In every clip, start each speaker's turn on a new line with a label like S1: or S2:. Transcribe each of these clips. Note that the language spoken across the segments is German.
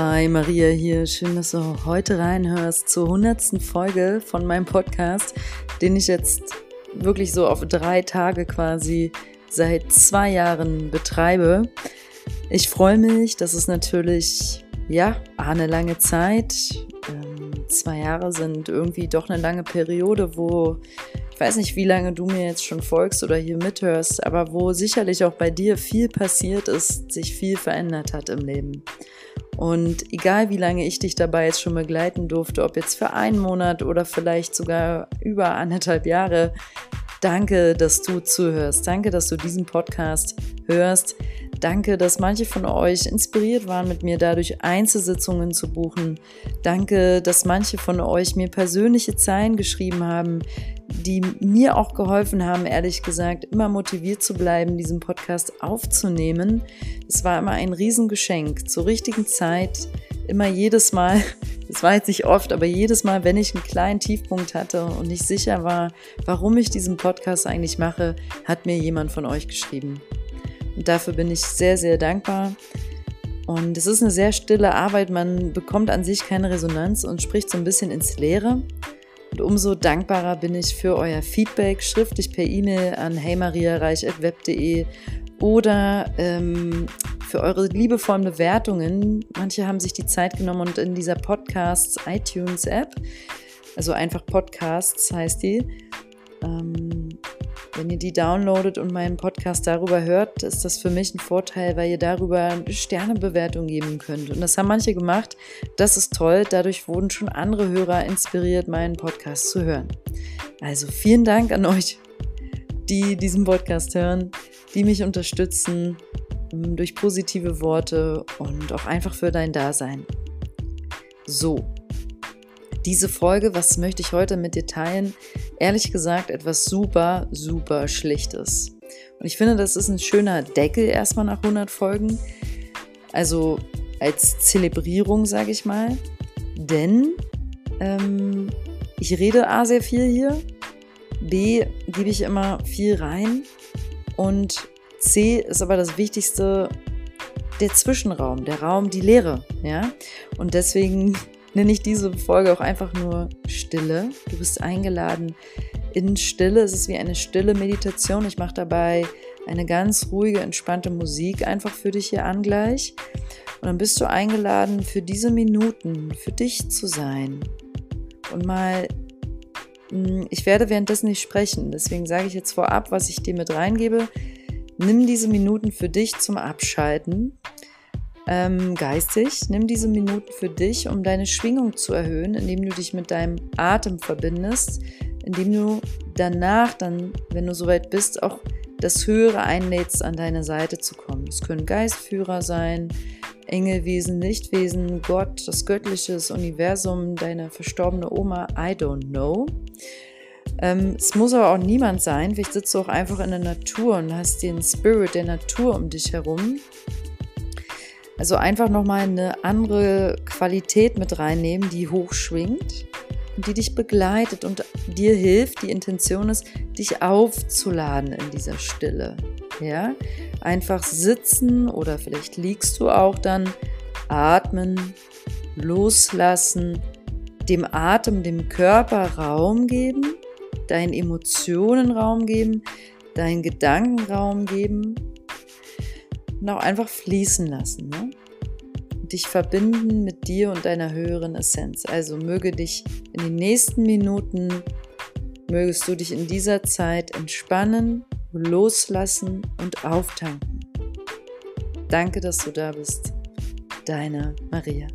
S1: Hi Maria hier, schön, dass du heute reinhörst zur hundertsten Folge von meinem Podcast, den ich jetzt wirklich so auf drei Tage quasi seit zwei Jahren betreibe. Ich freue mich, das ist natürlich, ja, eine lange Zeit. Ähm, zwei Jahre sind irgendwie doch eine lange Periode, wo ich weiß nicht, wie lange du mir jetzt schon folgst oder hier mithörst, aber wo sicherlich auch bei dir viel passiert ist, sich viel verändert hat im Leben. Und egal wie lange ich dich dabei jetzt schon begleiten durfte, ob jetzt für einen Monat oder vielleicht sogar über anderthalb Jahre, danke, dass du zuhörst. Danke, dass du diesen Podcast hörst. Danke, dass manche von euch inspiriert waren, mit mir dadurch Einzelsitzungen zu buchen. Danke, dass manche von euch mir persönliche Zeilen geschrieben haben, die mir auch geholfen haben, ehrlich gesagt, immer motiviert zu bleiben, diesen Podcast aufzunehmen. Es war immer ein Riesengeschenk zur richtigen Zeit, immer jedes Mal, das war jetzt nicht oft, aber jedes Mal, wenn ich einen kleinen Tiefpunkt hatte und nicht sicher war, warum ich diesen Podcast eigentlich mache, hat mir jemand von euch geschrieben. Und dafür bin ich sehr, sehr dankbar. Und es ist eine sehr stille Arbeit, man bekommt an sich keine Resonanz und spricht so ein bisschen ins Leere. Und umso dankbarer bin ich für euer Feedback, schriftlich per E-Mail an heymariareich.web.de oder ähm, für eure liebevollen Bewertungen. Manche haben sich die Zeit genommen und in dieser Podcasts iTunes App, also einfach Podcasts heißt die, ähm, wenn ihr die downloadet und meinen Podcast darüber hört, ist das für mich ein Vorteil, weil ihr darüber eine Sternebewertung geben könnt. Und das haben manche gemacht. Das ist toll. Dadurch wurden schon andere Hörer inspiriert, meinen Podcast zu hören. Also vielen Dank an euch, die diesen Podcast hören, die mich unterstützen ähm, durch positive Worte und auch einfach für dein Dasein. So, diese Folge, was möchte ich heute mit dir teilen? Ehrlich gesagt, etwas super, super Schlichtes. Und ich finde, das ist ein schöner Deckel erstmal nach 100 Folgen. Also als Zelebrierung, sage ich mal. Denn ähm, ich rede A sehr viel hier, B gebe ich immer viel rein und C ist aber das Wichtigste, der Zwischenraum, der Raum, die Leere. Ja? Und deswegen nenne ich diese Folge auch einfach nur Stille. Du bist eingeladen in Stille. Es ist wie eine stille Meditation. Ich mache dabei eine ganz ruhige, entspannte Musik einfach für dich hier an gleich. Und dann bist du eingeladen, für diese Minuten für dich zu sein. Und mal, hm, ich werde währenddessen nicht sprechen, deswegen sage ich jetzt vorab, was ich dir mit reingebe. Nimm diese Minuten für dich zum Abschalten ähm, geistig. Nimm diese Minuten für dich, um deine Schwingung zu erhöhen, indem du dich mit deinem Atem verbindest, indem du danach dann, wenn du soweit bist, auch das Höhere einlädst, an deine Seite zu kommen. Es können Geistführer sein, Engelwesen, Lichtwesen, Gott, das Göttliche, das Universum, deine verstorbene Oma, I don't know. Ähm, es muss aber auch niemand sein. Vielleicht sitzt du auch einfach in der Natur und hast den Spirit der Natur um dich herum. Also einfach nochmal eine andere Qualität mit reinnehmen, die hochschwingt und die dich begleitet und dir hilft. Die Intention ist, dich aufzuladen in dieser Stille. Ja, einfach sitzen oder vielleicht liegst du auch dann, atmen, loslassen, dem Atem, dem Körper Raum geben, deinen Emotionen Raum geben, deinen Gedanken Raum geben und auch einfach fließen lassen. Ne? Dich verbinden mit dir und deiner höheren Essenz. Also möge dich in den nächsten Minuten, mögest du dich in dieser Zeit entspannen, loslassen und auftanken. Danke, dass du da bist. Deine Maria.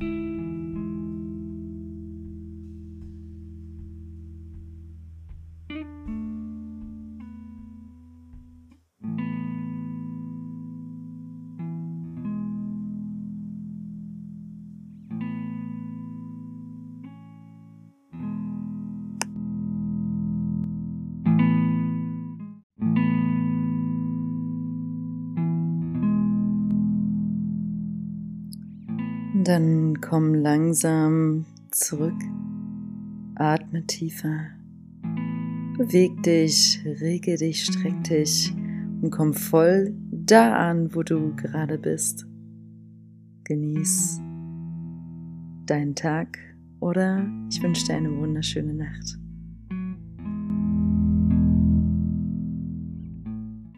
S1: Bye. Dann komm langsam zurück, atme tiefer, beweg dich, rege dich, streck dich und komm voll da an, wo du gerade bist. Genieß deinen Tag oder ich wünsche dir eine wunderschöne Nacht.